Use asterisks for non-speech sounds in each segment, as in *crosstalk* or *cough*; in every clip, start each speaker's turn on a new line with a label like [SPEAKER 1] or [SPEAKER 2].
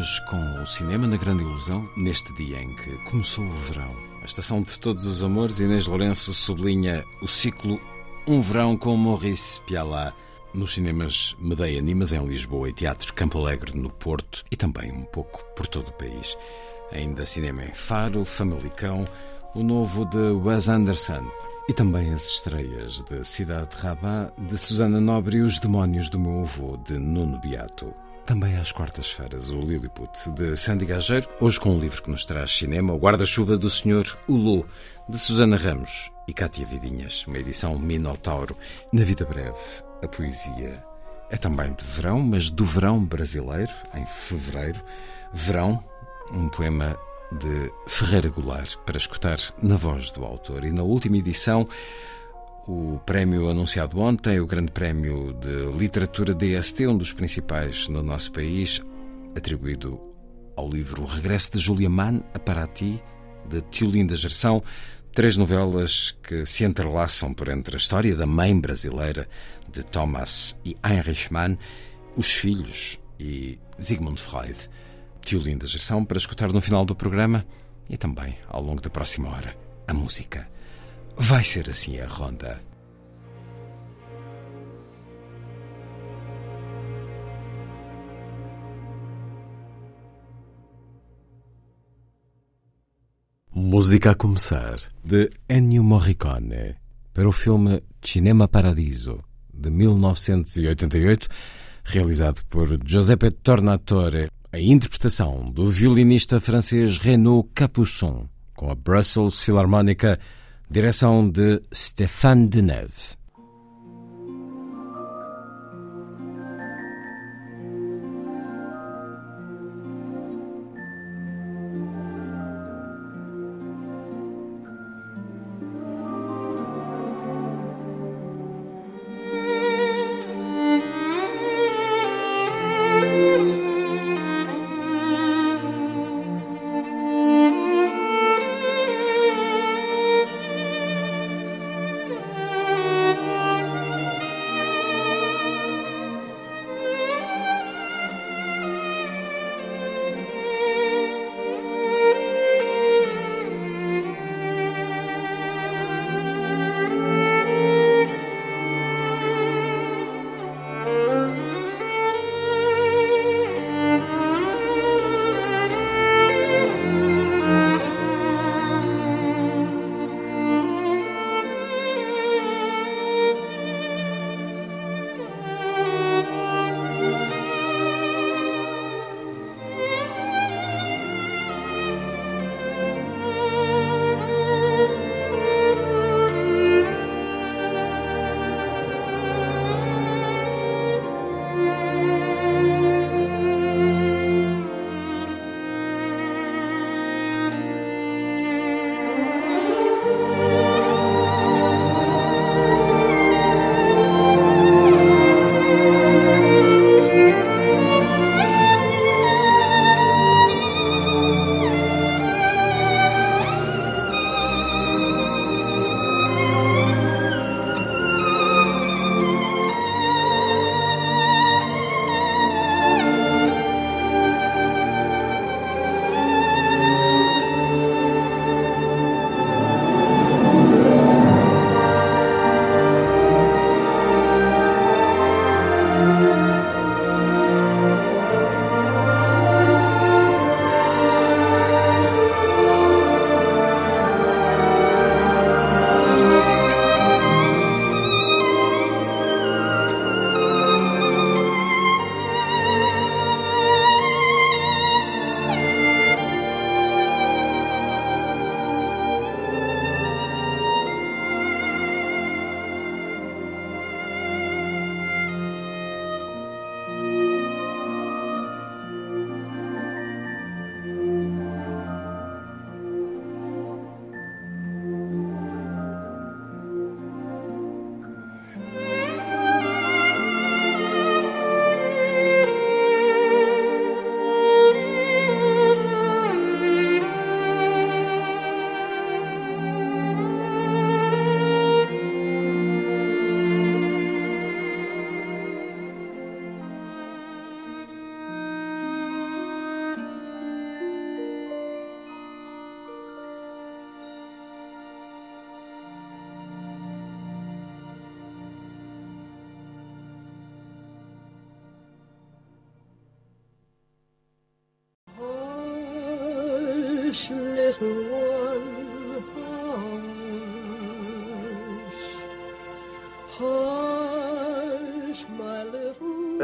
[SPEAKER 1] Hoje com o cinema na grande ilusão, neste dia em que começou o verão. A estação de todos os amores, Inês Lourenço sublinha o ciclo Um Verão com Maurice Pialat nos cinemas Medeia Nimas em Lisboa e Teatro Campo Alegre no Porto e também um pouco por todo o país. Ainda cinema em Faro, Famalicão, o novo de Wes Anderson e também as estreias de Cidade de Rabat, de Susana Nobre e Os Demónios do Meu Avô, de Nuno Beato. Também às quartas-feiras, o Lilliput, de Sandy Gageiro, hoje com um livro que nos traz cinema, O Guarda-Chuva do Senhor Ulu, de Susana Ramos e Cátia Vidinhas, uma edição Minotauro. Na vida breve, a poesia é também de verão, mas do verão brasileiro, em fevereiro. Verão, um poema de Ferreira Goulart, para escutar na voz do autor. E na última edição, o prémio anunciado ontem, o Grande Prémio de Literatura DST, um dos principais no nosso país, atribuído ao livro O Regresso de Julia Mann a Paraty, de Tiolinda Gerção, três novelas que se entrelaçam por entre a história da mãe brasileira de Thomas e Heinrich Mann, os filhos e Sigmund Freud. Tiolinda Gerção para escutar no final do programa e também ao longo da próxima hora a música. Vai ser assim a ronda. Música a começar de Ennio Morricone para o filme Cinema Paradiso de 1988, realizado por Giuseppe Tornatore, a interpretação do violinista francês Renaud Capuçon com a Brussels Philharmonica Direção de Stéphane Deneuve.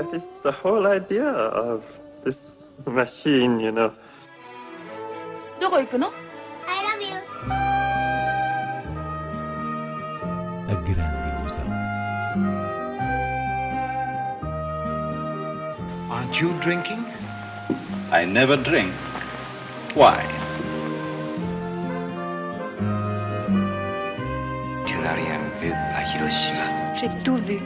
[SPEAKER 2] That is the whole idea of this machine, you know.
[SPEAKER 3] どこ行くの
[SPEAKER 4] I love you.
[SPEAKER 5] A grande ilusão.
[SPEAKER 6] Aren't you drinking? I never drink. Why?
[SPEAKER 7] Tu n'as rien vu à Hiroshima.
[SPEAKER 3] J'ai tout vu.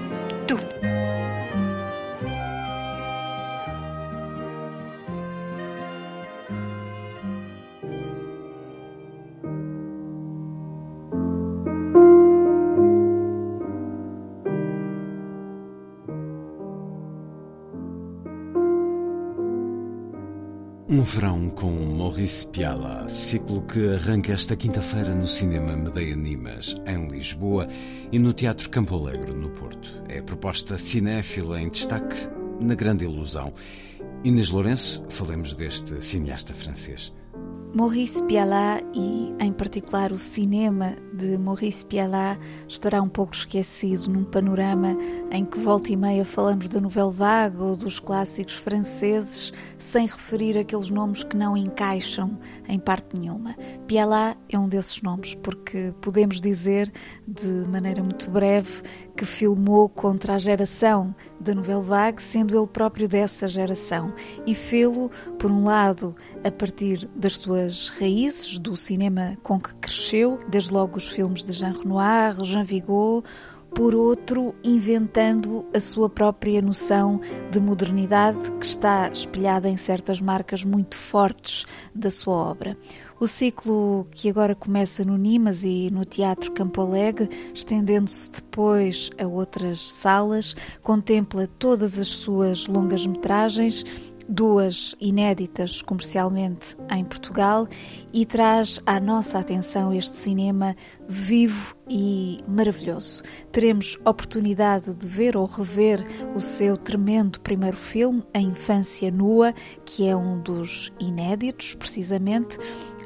[SPEAKER 1] Um verão com Maurice Piala, ciclo que arranca esta quinta-feira no Cinema Medeia Nimas, em Lisboa, e no Teatro Campo Alegre, no Porto. É a proposta cinéfila em destaque na Grande Ilusão. Inês Lourenço, falemos deste cineasta francês.
[SPEAKER 8] Maurice Pialat e, em particular, o cinema de Maurice Pialat estará um pouco esquecido num panorama em que volta e meia falamos da Nouvelle Vague ou dos clássicos franceses sem referir aqueles nomes que não encaixam em parte nenhuma. Pialat é um desses nomes porque podemos dizer, de maneira muito breve, que filmou contra a geração da Nouvelle Vague, sendo ele próprio dessa geração, e fê-lo, por um lado, a partir das suas raízes, do cinema com que cresceu, desde logo os filmes de Jean Renoir, Jean Vigo, por outro, inventando a sua própria noção de modernidade que está espelhada em certas marcas muito fortes da sua obra. O ciclo que agora começa no Nimas e no Teatro Campo Alegre, estendendo-se depois a outras salas, contempla todas as suas longas metragens duas inéditas comercialmente em Portugal e traz à nossa atenção este cinema vivo e maravilhoso. Teremos oportunidade de ver ou rever o seu tremendo primeiro filme, A Infância Nua, que é um dos inéditos, precisamente.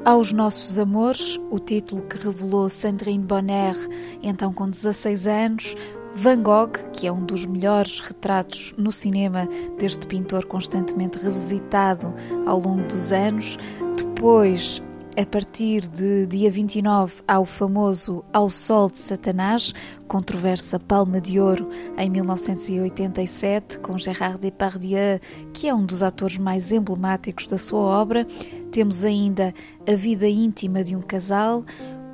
[SPEAKER 8] Aos Nossos Amores, o título que revelou Sandrine Bonner, então com 16 anos, Van Gogh, que é um dos melhores retratos no cinema deste pintor constantemente revisitado ao longo dos anos. Depois, a partir de dia 29, há o famoso Ao Sol de Satanás, controversa Palma de Ouro em 1987, com Gérard Depardieu, que é um dos atores mais emblemáticos da sua obra. Temos ainda A Vida Íntima de um Casal,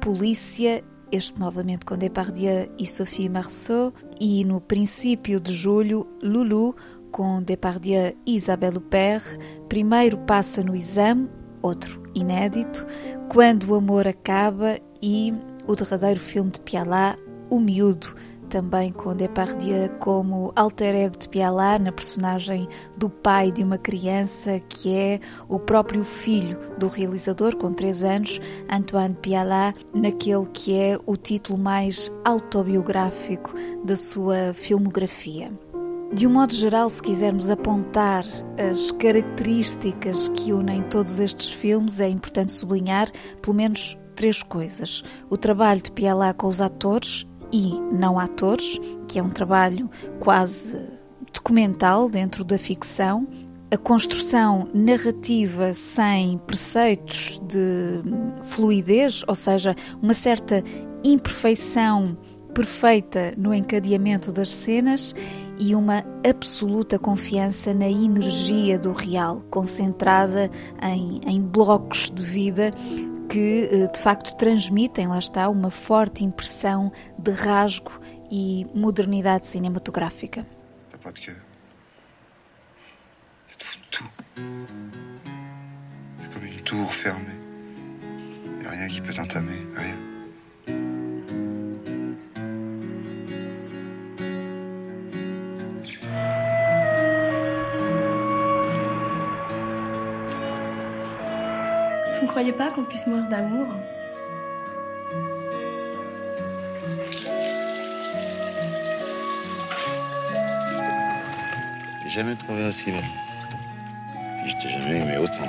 [SPEAKER 8] Polícia este novamente com Depardieu e Sophie Marceau, e no princípio de julho, Lulu, com Depardieu e Isabelle Huppert, primeiro passa no exame, outro inédito, Quando o Amor Acaba e o derradeiro filme de Pialat, O Miúdo, também com Depardieu como alter ego de Pialat na personagem do pai de uma criança que é o próprio filho do realizador com 3 anos, Antoine Pialat, naquele que é o título mais autobiográfico da sua filmografia. De um modo geral, se quisermos apontar as características que unem todos estes filmes, é importante sublinhar pelo menos três coisas: o trabalho de Pialat com os atores e não atores, que é um trabalho quase documental dentro da ficção, a construção narrativa sem preceitos de fluidez, ou seja, uma certa imperfeição perfeita no encadeamento das cenas e uma absoluta confiança na energia do real, concentrada em, em blocos de vida que de facto transmitem, lá está, uma forte impressão de rasgo e modernidade cinematográfica.
[SPEAKER 7] T'as pas de cœur. Tu te fous de tout. C'est comme une tour fermée. Y a rien qui peut t'entamer, rien.
[SPEAKER 9] Vous ne croyez pas qu'on puisse mourir d'amour?
[SPEAKER 6] jamais trouvé aussi belle. Je t'ai jamais aimé autant.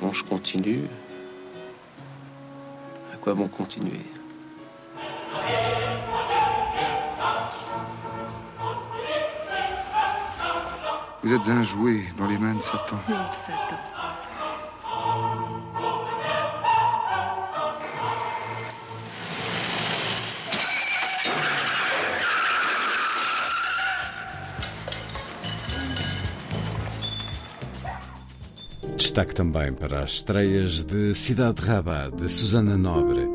[SPEAKER 4] Bon, je continue. À quoi bon continuer?
[SPEAKER 7] Vous êtes un jouet dans les mains de Satan.
[SPEAKER 9] Non, Satan.
[SPEAKER 1] Destaque também para as estreias de Cidade de Rabat, de Susana Nobre,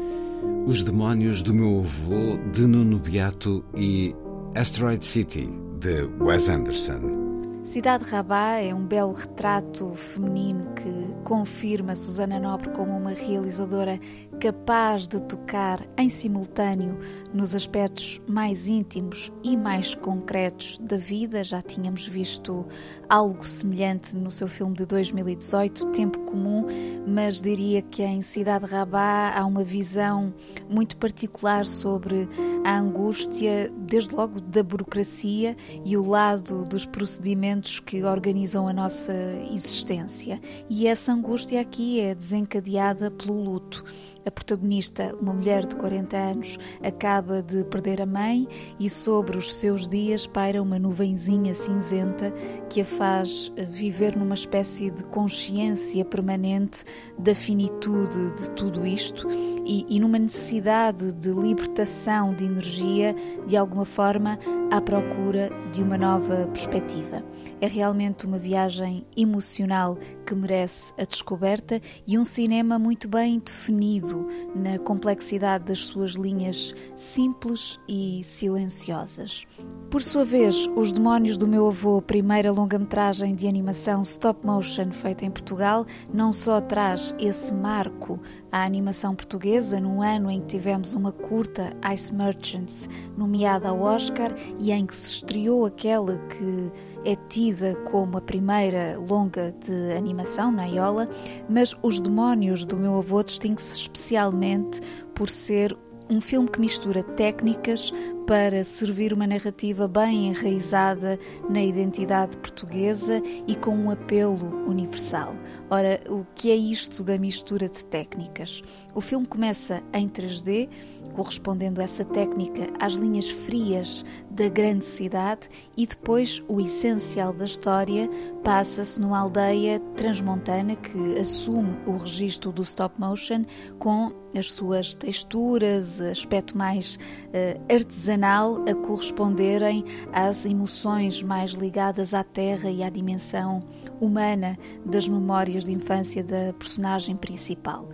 [SPEAKER 1] Os Demónios do Meu Avô, de Nuno Beato e Asteroid City, de Wes Anderson.
[SPEAKER 8] Cidade Rabat é um belo retrato feminino que confirma Susana Nobre como uma realizadora capaz de tocar em simultâneo nos aspectos mais íntimos e mais concretos da vida. Já tínhamos visto algo semelhante no seu filme de 2018, Tempo Comum, mas diria que em Cidade Rabat há uma visão muito particular sobre a angústia, desde logo da burocracia e o lado dos procedimentos que organizam a nossa existência. E essa angústia aqui é desencadeada pelo luto. A protagonista, uma mulher de 40 anos, acaba de perder a mãe e sobre os seus dias paira uma nuvenzinha cinzenta que a faz viver numa espécie de consciência permanente da finitude de tudo isto e, e numa necessidade de libertação de energia, de alguma forma, à procura de uma nova perspectiva. É realmente uma viagem emocional que merece a descoberta e um cinema muito bem definido na complexidade das suas linhas simples e silenciosas. Por sua vez, Os Demónios do Meu Avô, primeira longa-metragem de animação stop motion feita em Portugal, não só traz esse marco à animação portuguesa num ano em que tivemos uma curta Ice Merchants nomeada ao Oscar e em que se estreou aquela que é tida como a primeira longa de animação na Iola, mas Os Demónios do Meu Avô distingue-se especialmente por ser um filme que mistura técnicas para servir uma narrativa bem enraizada na identidade portuguesa e com um apelo universal. Ora, o que é isto da mistura de técnicas? O filme começa em 3D, correspondendo essa técnica às linhas frias da grande cidade, e depois o essencial da história passa-se numa aldeia transmontana que assume o registro do stop motion com as suas texturas, aspecto mais uh, artesanal a corresponderem às emoções mais ligadas à terra e à dimensão humana das memórias de infância da personagem principal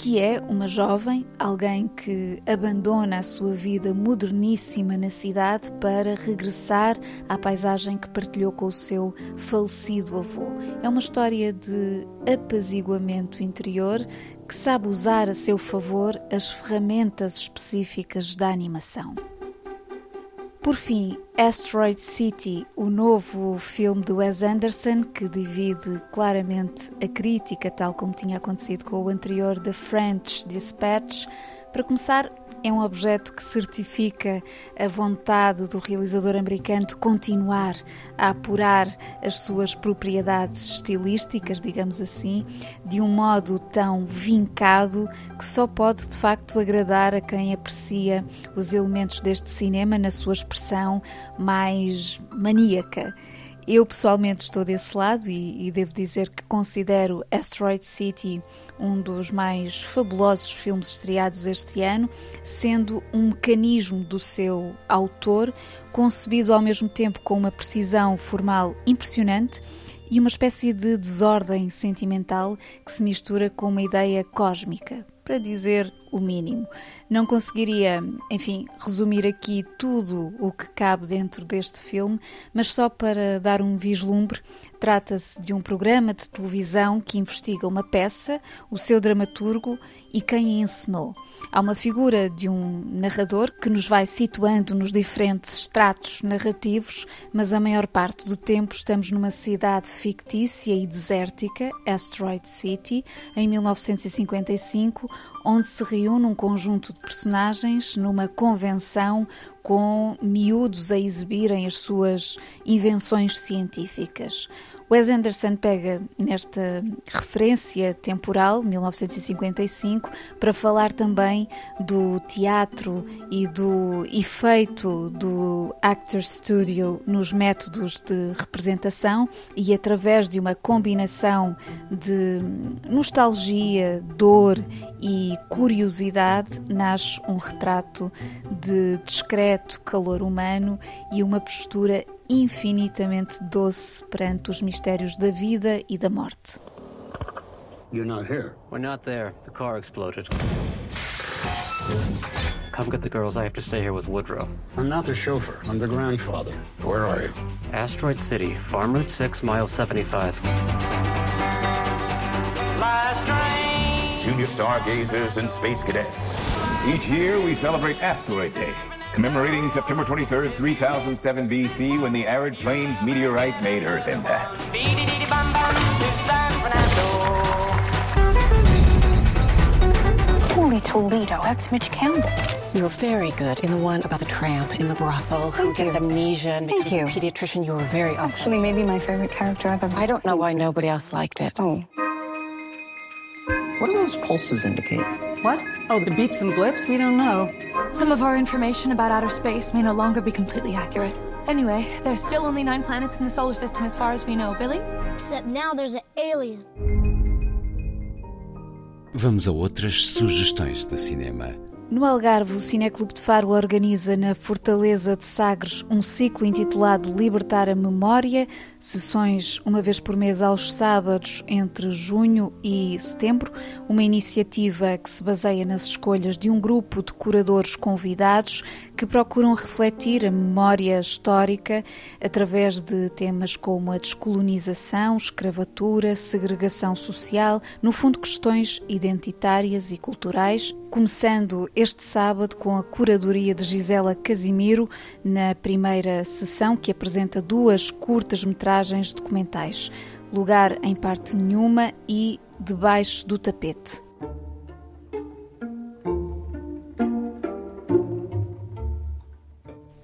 [SPEAKER 8] que é uma jovem, alguém que abandona a sua vida moderníssima na cidade para regressar à paisagem que partilhou com o seu falecido avô. É uma história de apaziguamento interior que sabe usar a seu favor as ferramentas específicas da animação. Por fim, Asteroid City, o novo filme de Wes Anderson, que divide claramente a crítica, tal como tinha acontecido com o anterior The French Dispatch. Para começar, é um objeto que certifica a vontade do realizador americano de continuar a apurar as suas propriedades estilísticas, digamos assim, de um modo tão vincado que só pode de facto agradar a quem aprecia os elementos deste cinema na sua expressão mais maníaca. Eu pessoalmente estou desse lado e, e, devo dizer que considero Asteroid City um dos mais fabulosos filmes estreados este ano, sendo um mecanismo do seu autor, concebido ao mesmo tempo com uma precisão formal impressionante e uma espécie de desordem sentimental que se mistura com uma ideia cósmica para dizer o mínimo. Não conseguiria, enfim, resumir aqui tudo o que cabe dentro deste filme, mas só para dar um vislumbre, trata-se de um programa de televisão que investiga uma peça, o seu dramaturgo e quem a encenou. Há uma figura de um narrador que nos vai situando nos diferentes estratos narrativos, mas a maior parte do tempo estamos numa cidade fictícia e desértica, Asteroid City, em 1955, onde se reúne um conjunto de personagens numa convenção com miúdos a exibirem as suas invenções científicas. Wes Anderson pega nesta referência temporal, 1955, para falar também do teatro e do efeito do Actor Studio nos métodos de representação e através de uma combinação de nostalgia, dor e curiosidade nasce um retrato de discreto calor humano e uma postura infinitamente doce perante os mistérios da vida e da morte.
[SPEAKER 10] You're not here.
[SPEAKER 11] We're not there. The car exploded. Come get the girls. I have to stay here with Woodrow.
[SPEAKER 10] I'm not the chauffeur. I'm the grandfather. Where are you?
[SPEAKER 11] Asteroid City, Farm Route 6, mile 75.
[SPEAKER 12] Last train. Junior stargazers and space cadets. Each year we celebrate Asteroid Day commemorating September 23rd, 3007 BC, when the arid plains meteorite made Earth impact.
[SPEAKER 13] Holy Toledo, that's Mitch Campbell.
[SPEAKER 14] You were very good in the one about the tramp in the brothel who
[SPEAKER 13] Thank
[SPEAKER 14] gets
[SPEAKER 13] you.
[SPEAKER 14] amnesia and
[SPEAKER 13] Thank
[SPEAKER 14] becomes
[SPEAKER 13] you.
[SPEAKER 14] a pediatrician. You were very awesome.
[SPEAKER 13] Actually, maybe my favorite character ever.
[SPEAKER 14] I don't know why nobody else liked it.
[SPEAKER 13] Oh.
[SPEAKER 15] What do those pulses indicate?
[SPEAKER 16] What? Oh, the beeps and blips? We don't know. Some of our information about outer space may no longer be completely accurate. Anyway, there's still only nine planets in the solar system as far as we know. Billy?
[SPEAKER 17] Except now there's an alien.
[SPEAKER 1] Vamos a outras sugestões de cinema.
[SPEAKER 8] No Algarve, o Cineclube de Faro organiza na Fortaleza de Sagres um ciclo intitulado Libertar a Memória, sessões uma vez por mês aos sábados entre junho e setembro, uma iniciativa que se baseia nas escolhas de um grupo de curadores convidados que procuram refletir a memória histórica através de temas como a descolonização, escravatura, segregação social, no fundo questões identitárias e culturais, começando este sábado com a curadoria de Gisela Casimiro na primeira sessão que apresenta duas curtas metragens documentais, Lugar em parte nenhuma e Debaixo do tapete.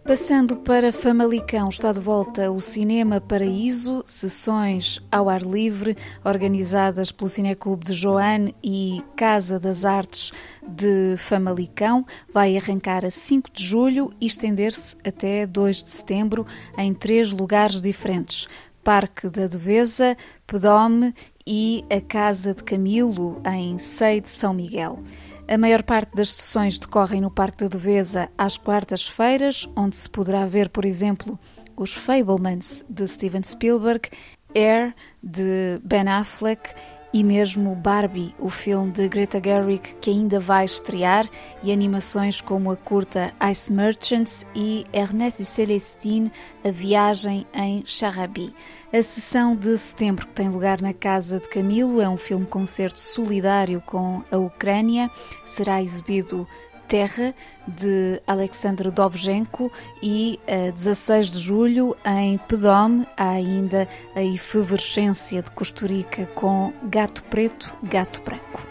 [SPEAKER 8] Passando para Famalicão, está de volta o Cinema Paraíso, sessões ao ar livre, organizadas pelo Cineclube de Joane e Casa das Artes de Famalicão. Vai arrancar a 5 de julho e estender-se até 2 de setembro em três lugares diferentes. Parque da Devesa, Pedome e a Casa de Camilo, em Sei de São Miguel. A maior parte das sessões decorrem no Parque da Devesa às quartas-feiras, onde se poderá ver, por exemplo, os Fablemans de Steven Spielberg, Air de Ben Affleck e mesmo Barbie, o filme de Greta Gerwig que ainda vai estrear, e animações como a curta Ice Merchants e Ernest e Celestine, A Viagem em Charabi. A sessão de setembro, que tem lugar na Casa de Camilo, é um filme-concerto solidário com a Ucrânia, será exibido Terra, de Alexandre Dovzhenko, e a 16 de julho, em Pedome, há ainda a efervescência de Costurica com Gato Preto, Gato Branco.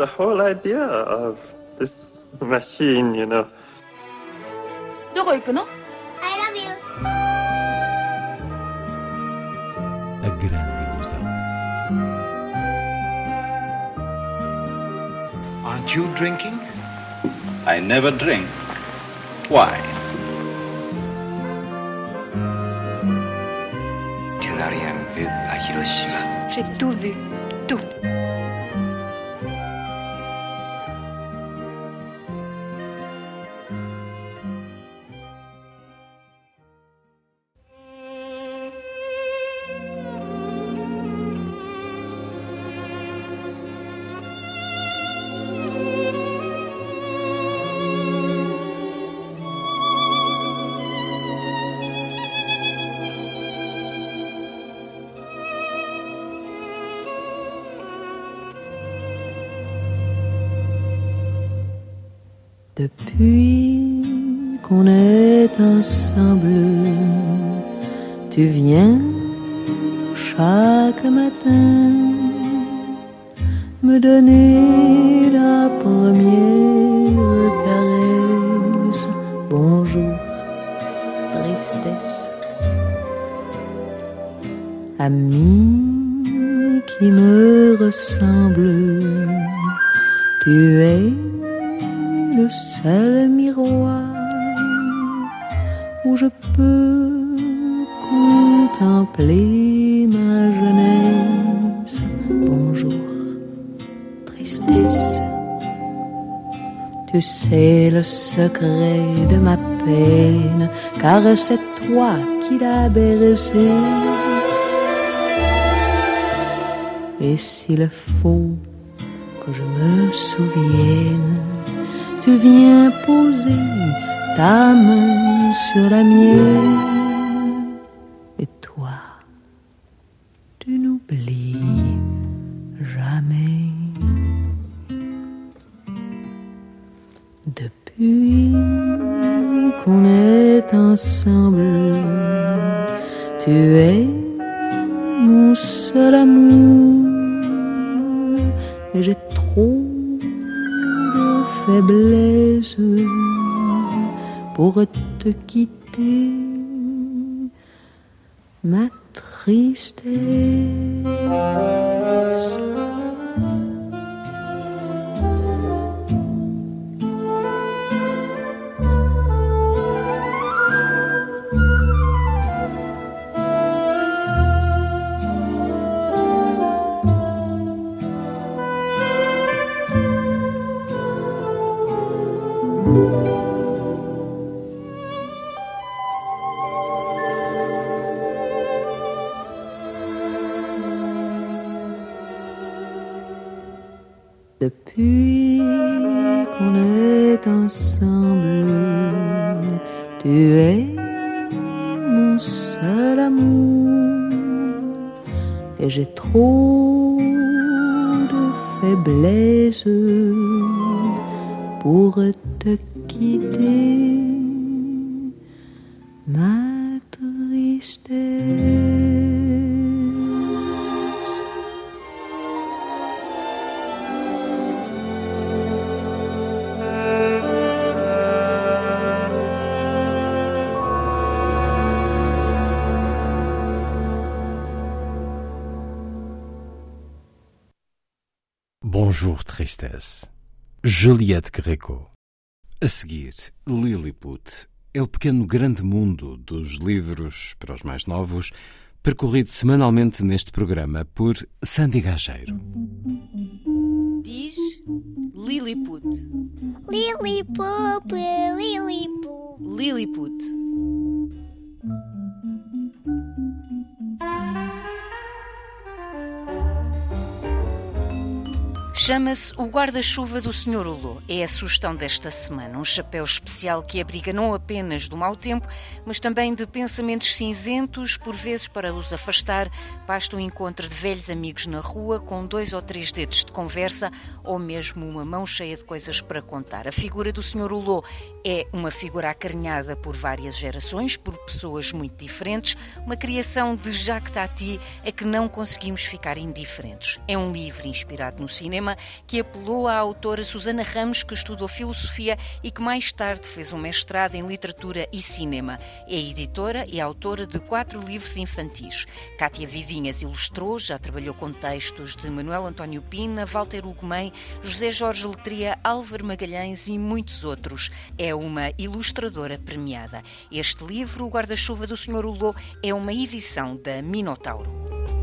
[SPEAKER 2] the whole idea of this machine, you know.
[SPEAKER 3] どこ行くの
[SPEAKER 17] I love you.
[SPEAKER 5] A grande ilusão.
[SPEAKER 6] Aren't you drinking? I never drink. Why?
[SPEAKER 15] Tu n'as rien vu à Hiroshima.
[SPEAKER 3] J'ai tout vu.
[SPEAKER 18] Qu'on est ensemble, tu viens chaque matin me donner la première caresse. Bonjour, tristesse. Ami qui me ressemble, tu es seul miroir où je peux contempler ma jeunesse. Bonjour, tristesse. Tu sais le secret de ma peine, car c'est toi qui l'as bercé. Et s'il faut que je me souvienne, tu viens poser ta main sur la mienne. Te quitter, ma tristesse.
[SPEAKER 1] Juliette Greco. A seguir, Lilliput é o pequeno grande mundo dos livros para os mais novos, percorrido semanalmente neste programa por Sandy Gageiro.
[SPEAKER 19] Diz Lilliput.
[SPEAKER 17] Lilliput, Lilliput.
[SPEAKER 19] Lilliput. Chama-se o guarda-chuva do Sr. Hulot. É a sugestão desta semana. Um chapéu especial que abriga não apenas do mau tempo, mas também de pensamentos cinzentos, por vezes para os afastar, basta um encontro de velhos amigos na rua com dois ou três dedos de conversa ou mesmo uma mão cheia de coisas para contar. A figura do Sr. Hulot é uma figura acarinhada por várias gerações, por pessoas muito diferentes, uma criação de Jacques Tati a que não conseguimos ficar indiferentes. É um livro inspirado no cinema que apelou à autora Susana Ramos, que estudou filosofia e que mais tarde fez um mestrado em literatura e cinema. É editora e autora de quatro livros infantis. Cátia Vidinhas ilustrou, já trabalhou com textos de Manuel António Pina, Walter Ugumem, José Jorge Letria, Álvaro Magalhães e muitos outros. É uma ilustradora premiada. Este livro, O Guarda-Chuva do Sr. Hulot, é uma edição da Minotauro.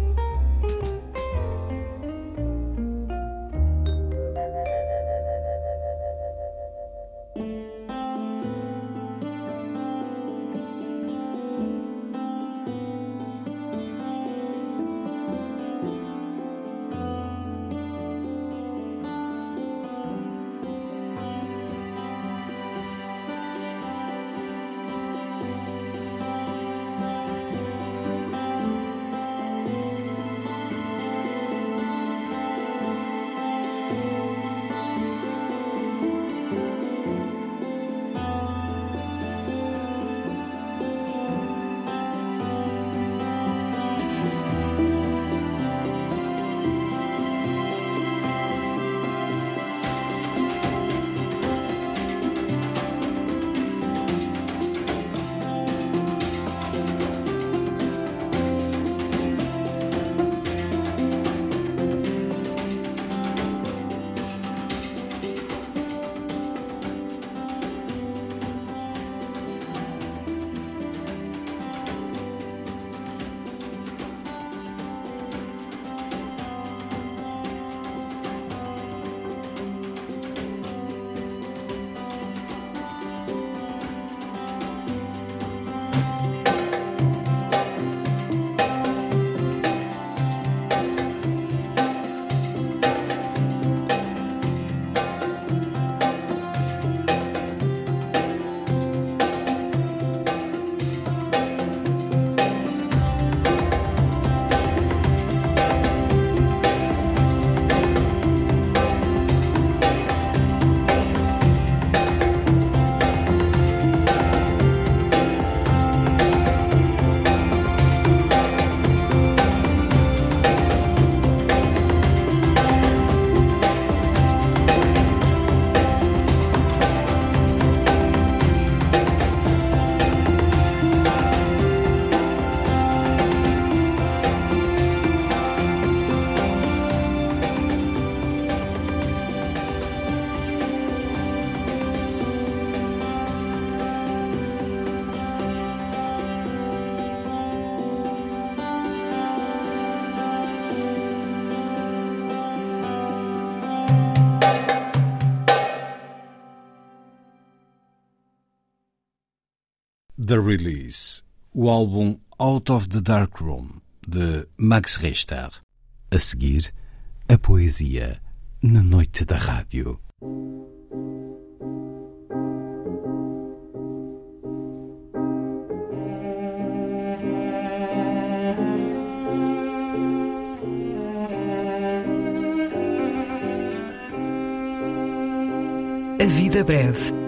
[SPEAKER 1] The Release, o álbum Out of the Dark Room, de Max Richter.
[SPEAKER 5] A seguir, a poesia na noite da rádio.
[SPEAKER 20] A vida breve.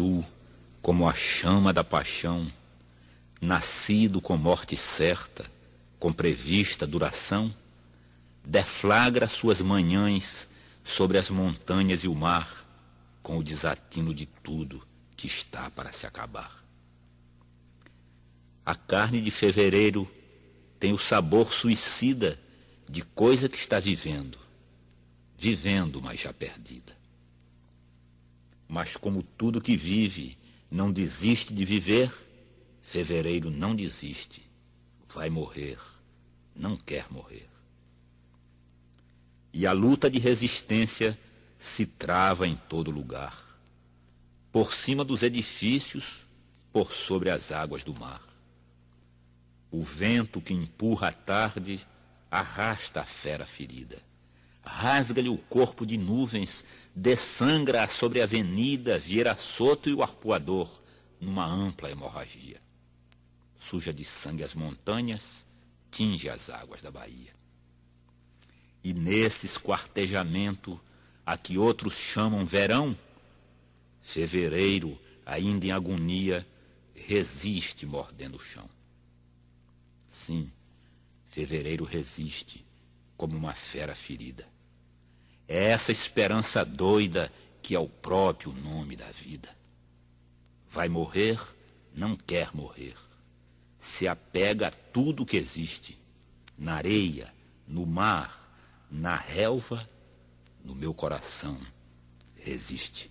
[SPEAKER 21] Azul, como a chama da paixão, nascido com morte certa, com prevista duração, deflagra suas manhãs sobre as montanhas e o mar, com o desatino de tudo que está para se acabar. A carne de fevereiro tem o sabor suicida de coisa que está vivendo, vivendo, mas já perdida. Mas como tudo que vive não desiste de viver, fevereiro não desiste, vai morrer, não quer morrer. E a luta de resistência se trava em todo lugar, por cima dos edifícios, por sobre as águas do mar. O vento que empurra a tarde arrasta a fera ferida rasga-lhe o corpo de nuvens, dessangra sobre a avenida Vieira Soto e o arpoador, numa ampla hemorragia. Suja de sangue as montanhas, tinge as águas da Bahia. E nesse esquartejamento, a que outros chamam verão, fevereiro, ainda em agonia, resiste mordendo o chão. Sim, fevereiro resiste como uma fera ferida. É essa esperança doida que é o próprio nome da vida. Vai morrer, não quer morrer. Se apega a tudo que existe, na areia, no mar, na relva, no meu coração, resiste.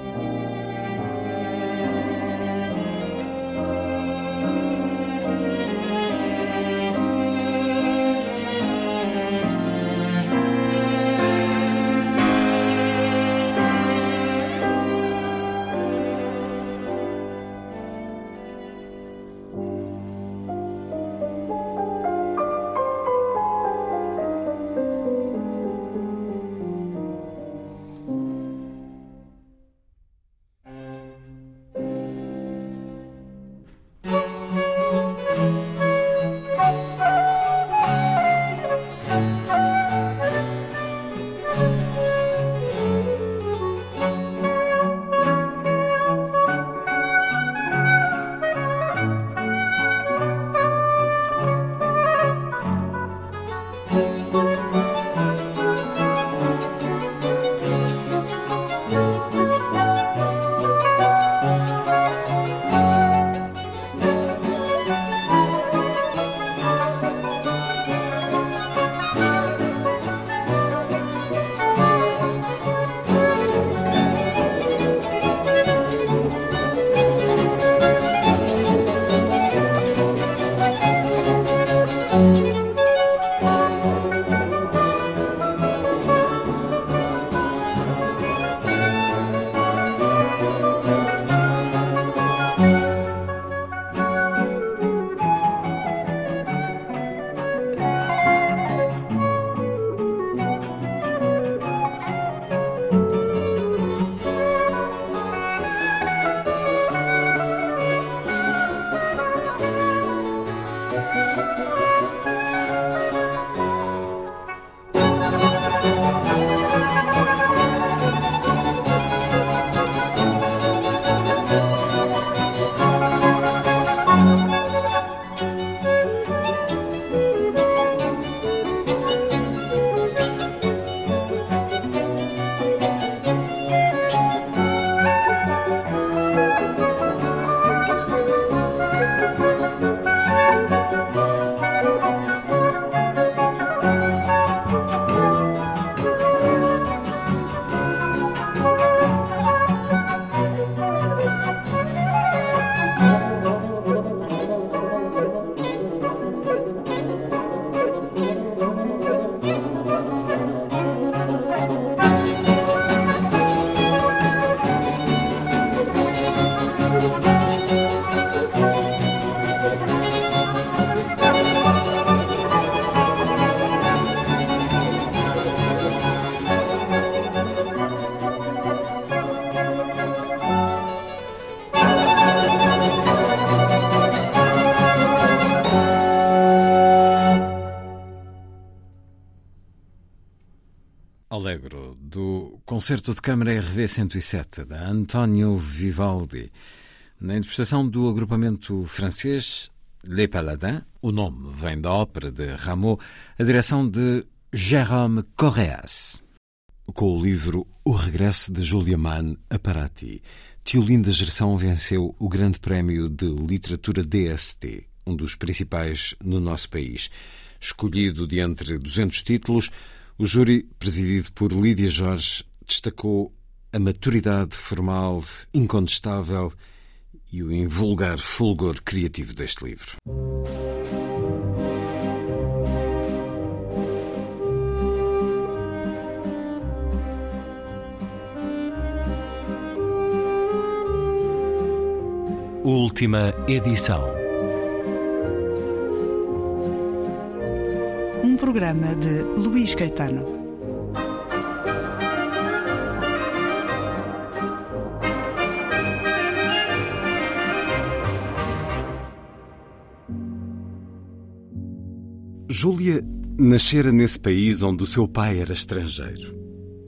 [SPEAKER 1] Concerto de Câmara RV 107 da Antonio Vivaldi, na interpretação do agrupamento francês Les Paladins, o nome vem da ópera de Rameau, a direção de Jérôme Correas. Com o livro O Regresso de Julia Mann a Paraty, Tiolinda Gerson venceu o Grande Prémio de Literatura DST, um dos principais no nosso país. Escolhido de entre 200 títulos, o júri, presidido por Lídia Jorge, destacou a maturidade formal incontestável e o invulgar fulgor criativo deste livro.
[SPEAKER 5] Última edição.
[SPEAKER 22] Um programa de Luís Caetano.
[SPEAKER 1] Júlia nascera nesse país onde o seu pai era estrangeiro.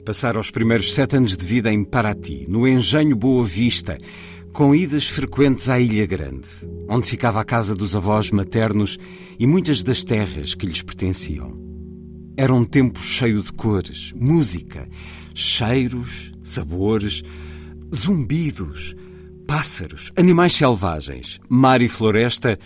[SPEAKER 1] Passara os primeiros sete anos de vida em Paraty, no engenho Boa Vista, com idas frequentes à Ilha Grande, onde ficava a casa dos avós maternos e muitas das terras que lhes pertenciam. Era um tempo cheio de cores, música, cheiros, sabores, zumbidos, pássaros, animais selvagens, mar e floresta,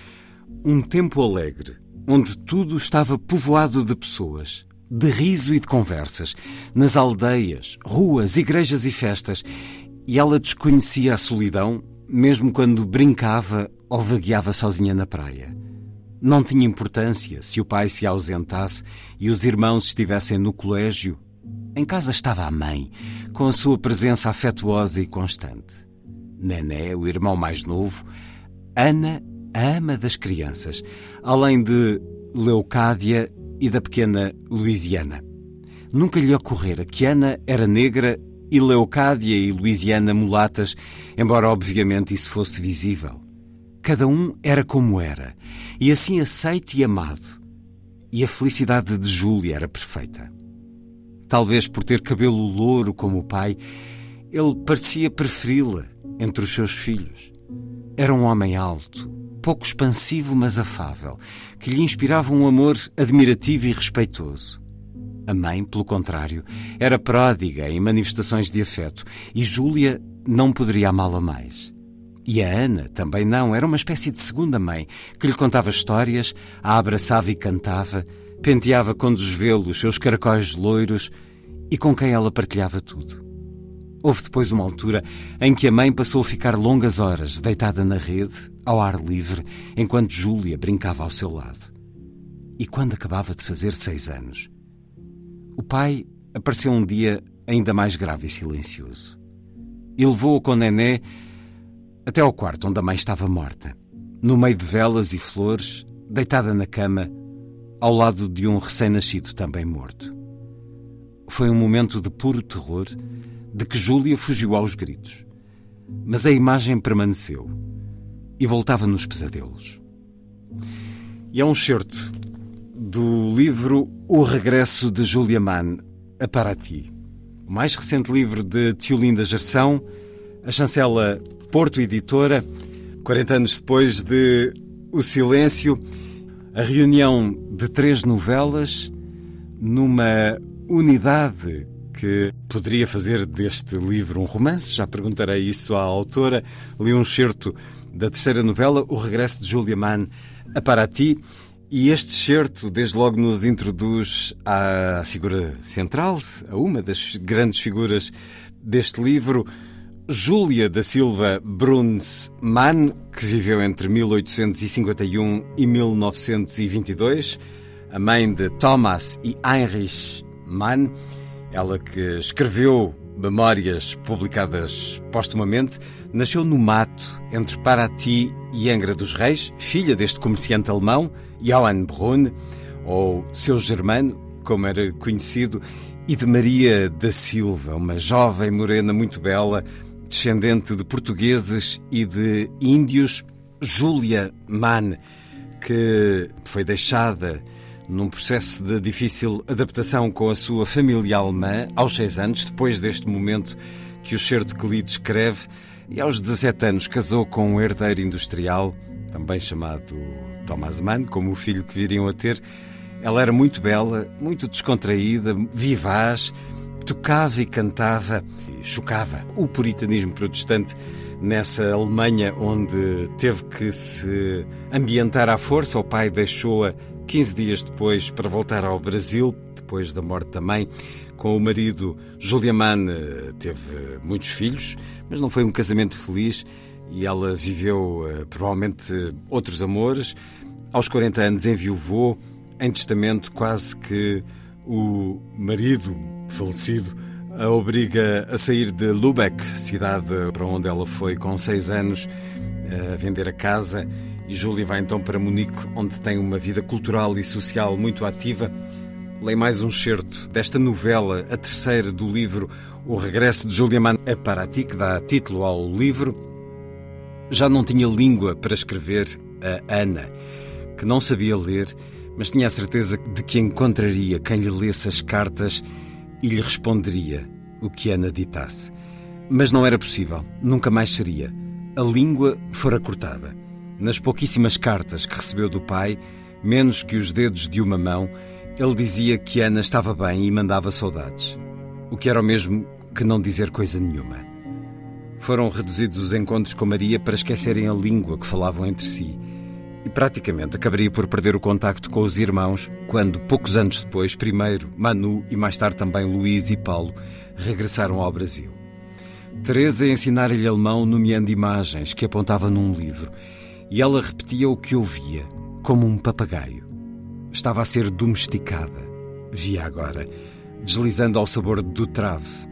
[SPEAKER 1] um tempo alegre, onde tudo estava povoado de pessoas, de riso e de conversas, nas aldeias, ruas, igrejas e festas, e ela desconhecia a solidão, mesmo quando brincava ou vagueava sozinha na praia. Não tinha importância se o pai se ausentasse e os irmãos estivessem no colégio. Em casa estava a mãe, com a sua presença afetuosa e constante. Nené, o irmão mais novo, Ana, a ama das crianças, além de Leucádia e da pequena Louisiana. Nunca lhe ocorrera que Ana era negra e Leocádia e Louisiana mulatas, embora obviamente isso fosse visível. Cada um era como era, e assim aceito e amado. E a felicidade de Júlia era perfeita. Talvez por ter cabelo louro como o pai, ele parecia preferi-la entre os seus filhos. Era um homem alto, pouco expansivo, mas afável, que lhe inspirava um amor admirativo e respeitoso. A mãe, pelo contrário, era pródiga em manifestações de afeto e Júlia não poderia amá-la mais. E a Ana também não, era uma espécie de segunda mãe que lhe contava histórias, a abraçava e cantava, penteava com desvelo os seus caracóis loiros e com quem ela partilhava tudo. Houve depois uma altura em que a mãe passou a ficar longas horas deitada na rede, ao ar livre, enquanto Júlia brincava ao seu lado. E quando acabava de fazer seis anos, o pai apareceu um dia ainda mais grave e silencioso. E levou-o com Nené até ao quarto onde a mãe estava morta, no meio de velas e flores, deitada na cama, ao lado de um recém-nascido também morto. Foi um momento de puro terror, de que Júlia fugiu aos gritos. Mas a imagem permaneceu e voltava nos pesadelos. E é um certo do livro O Regresso de Julia Mann a Paraty. O mais recente livro de Tiolinda Gerção, a chancela Porto Editora, 40 anos depois de O Silêncio, a reunião de três novelas numa unidade que poderia fazer deste livro um romance. Já perguntarei isso à autora. Li um certo da terceira novela, O Regresso de Julia Mann a Paraty. E este certo, desde logo, nos introduz à figura central, a uma das grandes figuras deste livro, Júlia da Silva Bruns Mann, que viveu entre 1851 e 1922, a mãe de Thomas e Heinrich Mann, ela que escreveu memórias publicadas postumamente, nasceu no mato entre Paraty e Angra dos Reis, filha deste comerciante alemão, Johann Brunn, ou seu germano, como era conhecido, e de Maria da Silva, uma jovem morena muito bela, descendente de portugueses e de índios, Júlia Mann, que foi deixada num processo de difícil adaptação com a sua família alemã, aos seis anos, depois deste momento que o Cheiro de Kelly descreve, e aos 17 anos casou com um herdeiro industrial, também chamado Thomas Mann, como o filho que viriam a ter. Ela era muito bela, muito descontraída, vivaz, tocava e cantava e chocava o puritanismo protestante nessa Alemanha onde teve que se ambientar à força. O pai deixou-a 15 dias depois para voltar ao Brasil, depois da morte da mãe. Com o marido, Julia Mann eh, teve muitos filhos, mas não foi um casamento feliz e ela viveu eh, provavelmente outros amores. Aos 40 anos enviuvou, em testamento quase que o marido falecido a obriga a sair de Lübeck, cidade para onde ela foi com seis anos, a vender a casa. E Júlia vai então para Munique, onde tem uma vida cultural e social muito ativa. Leio mais um certo desta novela, a terceira do livro O Regresso de Julia Mann a Paraty, que dá título ao livro. Já não tinha língua para escrever a Ana, que não sabia ler, mas tinha a certeza de que encontraria quem lhe lesse as cartas e lhe responderia o que Ana ditasse. Mas não era possível, nunca mais seria. A língua fora cortada. Nas pouquíssimas cartas que recebeu do pai, menos que os dedos de uma mão, ele dizia que Ana estava bem e mandava saudades. O que era o mesmo que não dizer coisa nenhuma. Foram reduzidos os encontros com Maria para esquecerem a língua que falavam entre si. E praticamente acabaria por perder o contacto com os irmãos quando, poucos anos depois, primeiro Manu e mais tarde também Luís e Paulo regressaram ao Brasil. Teresa ensinara-lhe alemão nomeando imagens que apontava num livro e ela repetia o que ouvia, como um papagaio. Estava a ser domesticada. Via agora, deslizando ao sabor do trave.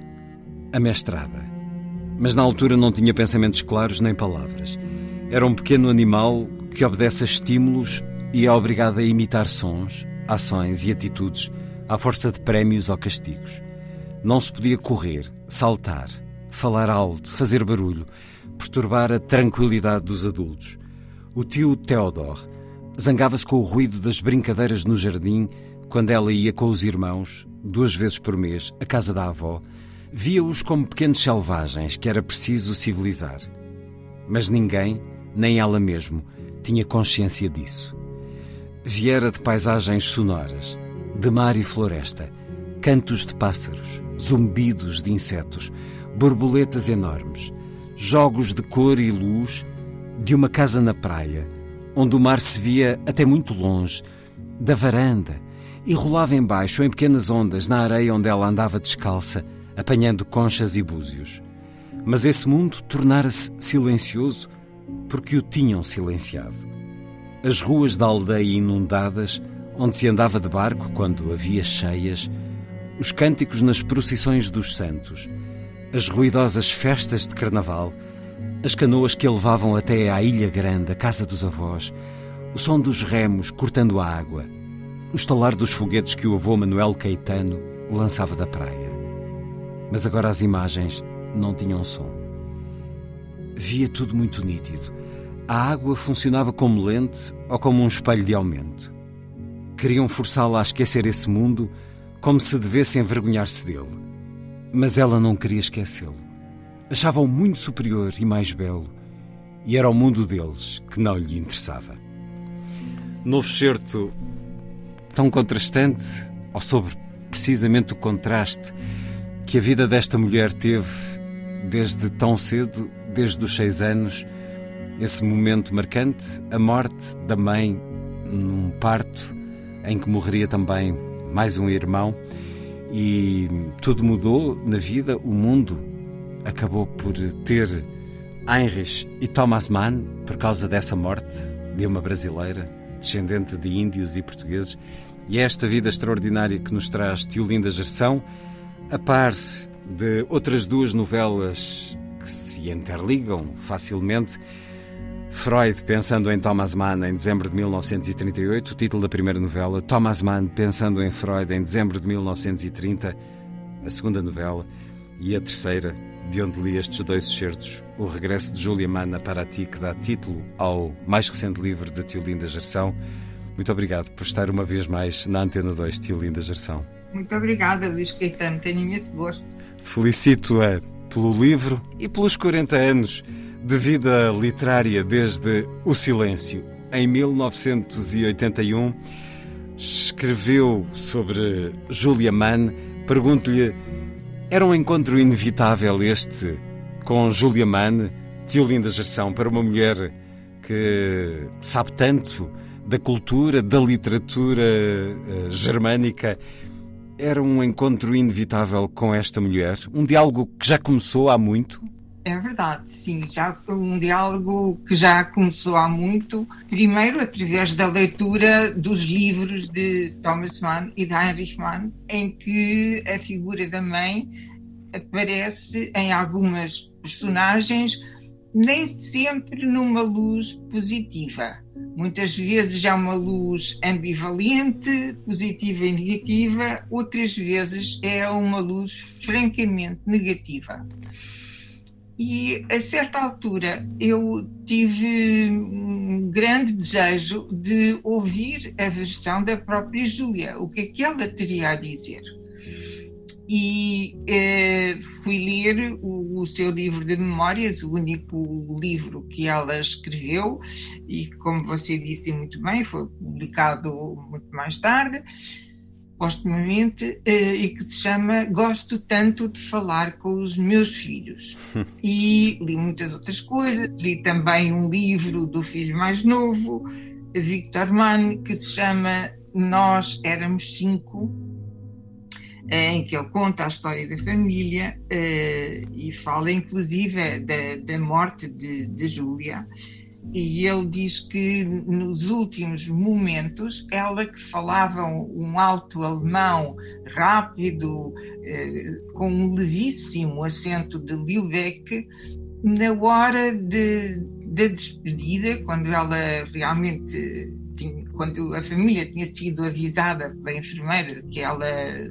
[SPEAKER 1] Amestrada. Mas na altura não tinha pensamentos claros nem palavras. Era um pequeno animal que obedece a estímulos e é obrigado a imitar sons, ações e atitudes à força de prémios ou castigos. Não se podia correr, saltar, falar alto, fazer barulho, perturbar a tranquilidade dos adultos. O tio Theodor Zangava-se com o ruído das brincadeiras no jardim quando ela ia com os irmãos, duas vezes por mês, à casa da avó. Via-os como pequenos selvagens que era preciso civilizar. Mas ninguém, nem ela mesmo, tinha consciência disso. Viera de paisagens sonoras, de mar e floresta, cantos de pássaros, zumbidos de insetos, borboletas enormes, jogos de cor e luz, de uma casa na praia, onde o mar se via até muito longe, da varanda, e rolava embaixo em pequenas ondas na areia onde ela andava descalça, apanhando conchas e búzios. Mas esse mundo tornara-se silencioso porque o tinham silenciado. As ruas da aldeia inundadas, onde se andava de barco quando havia cheias, os cânticos nas procissões dos santos, as ruidosas festas de carnaval, as canoas que a levavam até à Ilha Grande, a casa dos avós, o som dos remos cortando a água, o estalar dos foguetes que o avô Manuel Caetano lançava da praia. Mas agora as imagens não tinham som. Via tudo muito nítido. A água funcionava como lente ou como um espelho de aumento. Queriam forçá-la a esquecer esse mundo como se devesse envergonhar-se dele. Mas ela não queria esquecê-lo achava-o muito superior e mais belo, e era o mundo deles que não lhe interessava. Novo certo tão contrastante, ou sobre precisamente o contraste que a vida desta mulher teve desde tão cedo, desde os seis anos, esse momento marcante, a morte da mãe num parto em que morreria também mais um irmão, e tudo mudou na vida, o mundo acabou por ter Heinrich e Thomas Mann por causa dessa morte de uma brasileira, descendente de índios e portugueses. E é esta vida extraordinária que nos traz Tiolinda Gerção, a par de outras duas novelas que se interligam facilmente. Freud pensando em Thomas Mann em dezembro de 1938, o título da primeira novela, Thomas Mann pensando em Freud em dezembro de 1930, a segunda novela, e a terceira, de onde li estes dois excertos, O Regresso de Júlia Mann a Paraty, que dá título ao mais recente livro de Tiolinda Gerção, Muito obrigado por estar uma vez mais na Antena 2, tio Linda Gerção.
[SPEAKER 23] Muito obrigada, Luís Caetano, tenho imenso gosto.
[SPEAKER 1] Felicito-a pelo livro e pelos 40 anos de vida literária desde O Silêncio. Em 1981, escreveu sobre Julia Mann. Pergunto-lhe: era um encontro inevitável este com Julia Mann, tio Linda Gerção, para uma mulher que sabe tanto da cultura, da literatura uh, germânica? Era um encontro inevitável com esta mulher? Um diálogo que já começou há muito?
[SPEAKER 23] É verdade, sim, já um diálogo que já começou há muito, primeiro através da leitura dos livros de Thomas Mann e de Heinrich Mann, em que a figura da mãe aparece em algumas personagens, nem sempre numa luz positiva. Muitas vezes há uma luz ambivalente, positiva e negativa, outras vezes é uma luz francamente negativa. E a certa altura eu tive um grande desejo de ouvir a versão da própria Júlia, o que é que ela teria a dizer. E eh, fui ler o, o, seu livro de memórias, o único livro que ela escreveu, e como você disse muito bem, foi publicado muito mais tarde postumamente, eh, e que se chama Gosto Tanto de Falar com os Meus Filhos. *laughs* e li muitas outras coisas, li também um livro do filho mais novo, Victor Mann, que se chama Nós Éramos Cinco, eh, em que ele conta a história da família eh, e fala inclusive da, da morte de, de Júlia e ele diz que nos últimos momentos, ela que falava um alto alemão rápido, eh, com um levíssimo acento de Lübeck, na hora de, da despedida, quando ela realmente tinha, quando a família tinha sido avisada pela enfermeira que ela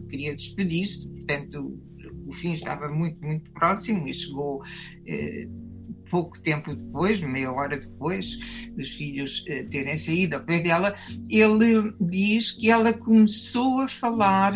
[SPEAKER 23] queria despedir-se, portanto o fim estava muito, muito próximo e chegou eh, pouco tempo depois, meia hora depois dos filhos eh, terem saído ao pé dela, ele diz que ela começou a falar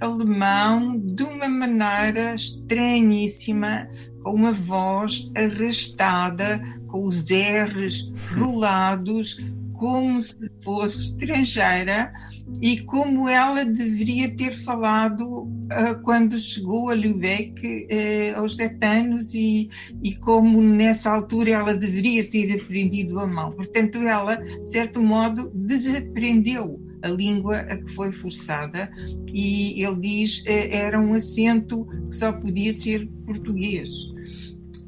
[SPEAKER 23] alemão de uma maneira estranhíssima, com uma voz arrastada, com os R's rolados, como se fosse estrangeira e como ela deveria ter falado uh, quando chegou a Lübeck uh, aos sete anos e, e como nessa altura ela deveria ter aprendido a mão. Portanto, ela, de certo modo, desaprendeu a língua a que foi forçada e ele diz uh, era um acento que só podia ser português.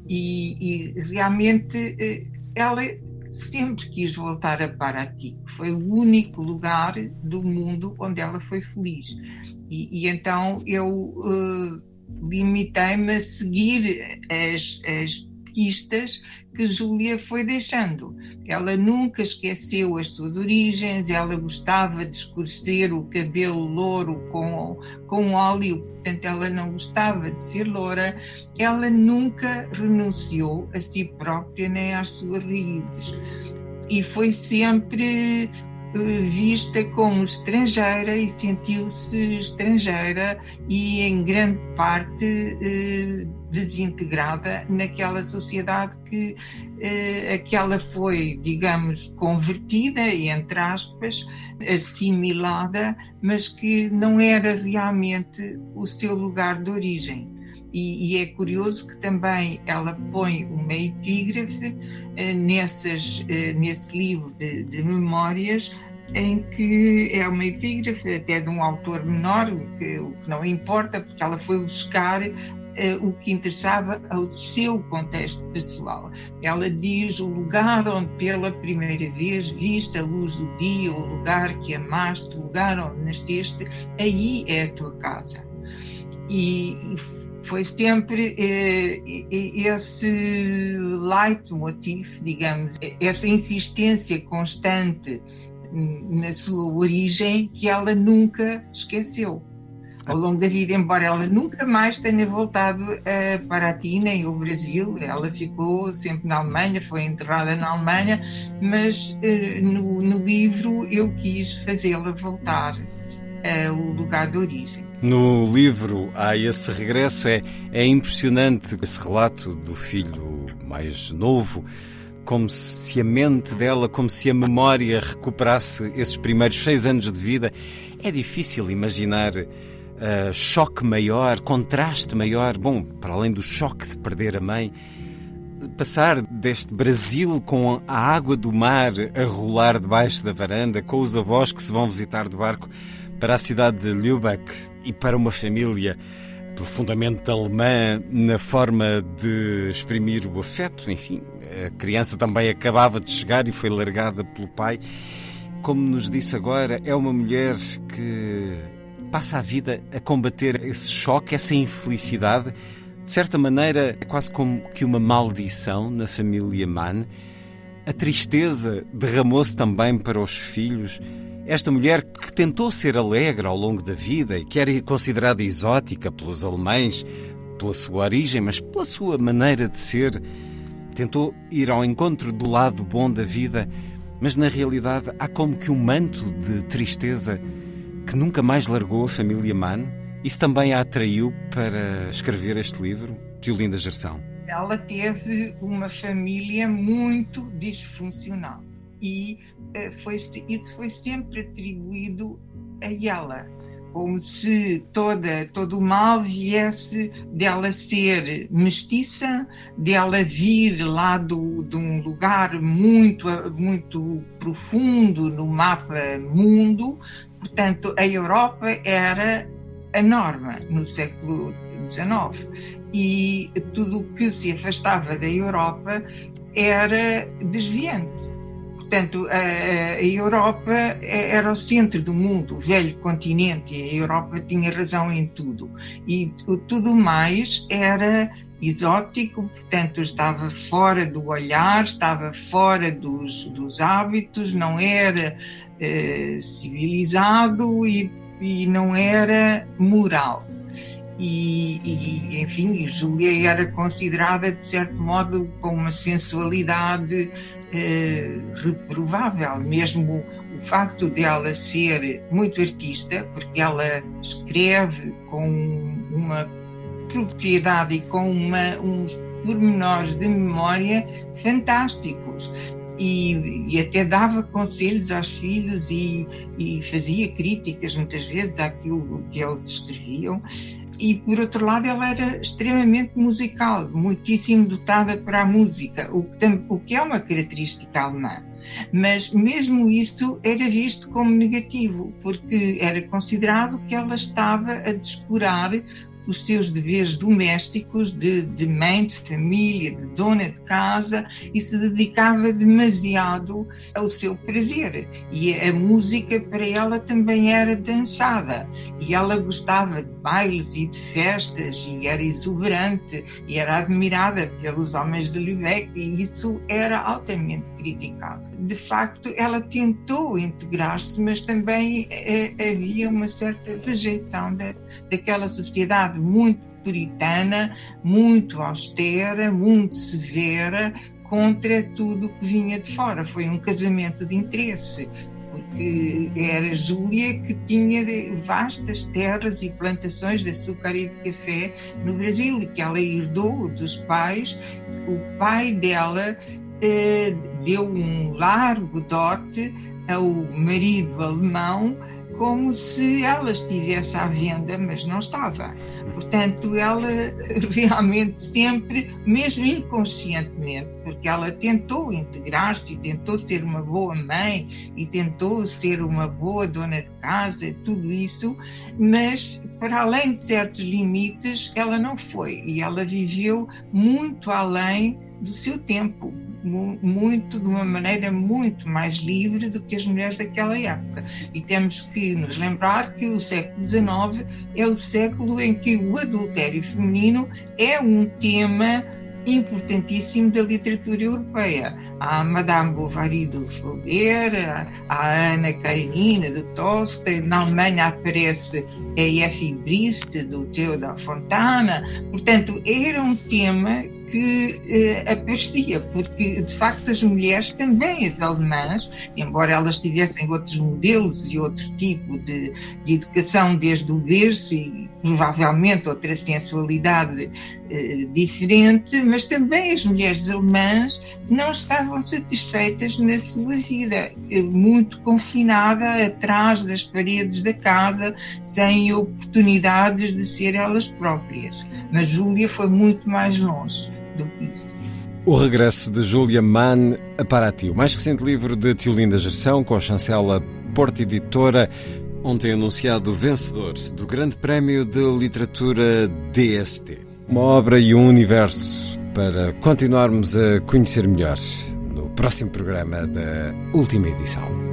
[SPEAKER 23] E, e realmente ela sempre quis voltar a Paraty, que foi o único lugar do mundo onde ela foi feliz. E, e então eu uh, limitei-me a seguir as, as pistas que Júlia foi deixando. Ela nunca esqueceu as suas origens, ela gostava de escurecer o cabelo louro com, com óleo, portanto, ela não gostava de ser loura. Ela nunca renunciou a si própria nem às suas raízes. E foi sempre vista como estrangeira e sentiu-se estrangeira e em grande parte eh, desintegrada naquela sociedade que eh, aquela foi, digamos, convertida, entre aspas, assimilada, mas que não era realmente o seu lugar de origem. E, e, é curioso que também ela põe uma epígrafe eh, nessas, eh, nesse livro de, de, memórias, em que é uma epígrafe até de um autor menor, que, o que não importa, porque ela foi buscar eh, o que interessava ao seu contexto pessoal. Ela diz o lugar onde pela primeira vez viste a luz do dia, o lugar que amaste, o lugar onde nasceste, aí é a tua casa. E, foi sempre eh, esse leitmotiv, digamos, essa insistência constante na sua origem que ela nunca esqueceu. ao longo da vida, embora ela nunca mais tenha voltado uh, para a Tina e o Brasil, ela ficou sempre na Alemanha, foi enterrada na Alemanha, mas uh, no, no, livro eu quis fazê-la voltar ao lugar de origem.
[SPEAKER 1] No livro há esse regresso, é, é impressionante esse relato do filho mais novo como se a mente dela, como se a memória recuperasse esses primeiros seis anos de vida. É difícil imaginar uh, choque maior, contraste maior. Bom, para além do choque de perder a mãe, passar deste Brasil com a água do mar a rolar debaixo da varanda, com os avós que se vão visitar de barco, para a cidade de Lübeck e para uma família profundamente alemã na forma de exprimir o afeto, enfim, a criança também acabava de chegar e foi largada pelo pai. Como nos disse agora, é uma mulher que passa a vida a combater esse choque, essa infelicidade. De certa maneira, é quase como que uma maldição na família Mann. A tristeza derramou-se também para os filhos. Esta mulher que tentou ser alegre ao longo da vida e que era considerada exótica pelos alemães, pela sua origem, mas pela sua maneira de ser, tentou ir ao encontro do lado bom da vida, mas na realidade há como que um manto de tristeza que nunca mais largou a família Mann. Isso também a atraiu para escrever este livro, Tiolinda Gerção.
[SPEAKER 23] Ela teve uma família muito disfuncional e eh, foi, isso foi sempre atribuído a ela como se toda, todo o mal viesse dela ser mestiça, dela vir lá do, de um lugar muito, muito profundo no mapa mundo. Portanto, a Europa era a norma no século XIX e tudo o que se afastava da Europa era desviante. Portanto, a, a, Europa era o centro do mundo, o velho continente, a Europa tinha razão em tudo. E tudo mais era exótico, portanto, estava fora do olhar, estava fora dos, dos hábitos, não era eh, civilizado e, e não era moral. E, e, enfim, Júlia era considerada de certo modo com uma sensualidade eh, reprovável, mesmo o facto dela ser muito artista, porque ela escreve com uma propriedade e com uma, uns pormenores de memória fantásticos. E, e, até dava conselhos aos filhos e, e, fazia críticas muitas vezes àquilo que eles escreviam e por outro lado ela era extremamente musical, muitíssimo dotada para a música, o que, o que é uma característica alemã. Mas mesmo isso era visto como negativo, porque era considerado que ela estava a descurar os seus deveres domésticos de, de mãe de família, de dona de casa e se dedicava demasiado ao seu prazer. E a música para ela também era dançada e ela gostava de bailes e de festas e era exuberante e era admirada pelos homens de Lübeck e isso era altamente criticado. De facto, ela tentou integrar-se, mas também eh, havia uma certa rejeição da, daquela sociedade sociedade muito puritana, muito austera, muito severa contra tudo que vinha de fora. Foi um casamento de interesse, porque era Júlia que tinha vastas terras e plantações de açúcar e de café no Brasil e que ela herdou dos pais. O pai dela eh, deu um largo dote ao marido alemão como se ela estivesse à venda, mas não estava. Portanto, ela *laughs* realmente sempre, mesmo inconscientemente, porque ela tentou integrar-se, tentou ser uma boa mãe e tentou ser uma boa dona de casa, tudo isso, mas para além de certos limites, ela não foi e ela viveu muito além do seu tempo muito, de uma maneira muito mais livre do que as mulheres daquela época. E temos que nos lembrar que o século XIX é o século em que o adultério feminino é um tema importantíssimo da literatura europeia. Há Madame Bovary do Flaubert, a Ana Karenina do Tolstói, na Alemanha aparece a Effie Briest do Theodor Fontana. Portanto, era um tema que eh, aparecia, porque de facto as mulheres, também as alemãs, embora elas tivessem outros modelos e outro tipo de, de educação desde o berço e provavelmente outra sensualidade eh, diferente, mas também as mulheres alemãs não estavam satisfeitas na sua vida, eh, muito confinada atrás das paredes da casa, sem oportunidades de ser elas próprias. Mas Júlia foi muito mais longe do que isso.
[SPEAKER 1] O regresso de Júlia Mann a Paraty, o mais recente livro de Tiolinda Gerção, com a chancela Porta Editora, ontem anunciado vencedor do Grande Prémio de Literatura DST. Uma obra e um universo para continuarmos a conhecer melhor no próximo programa da última edição.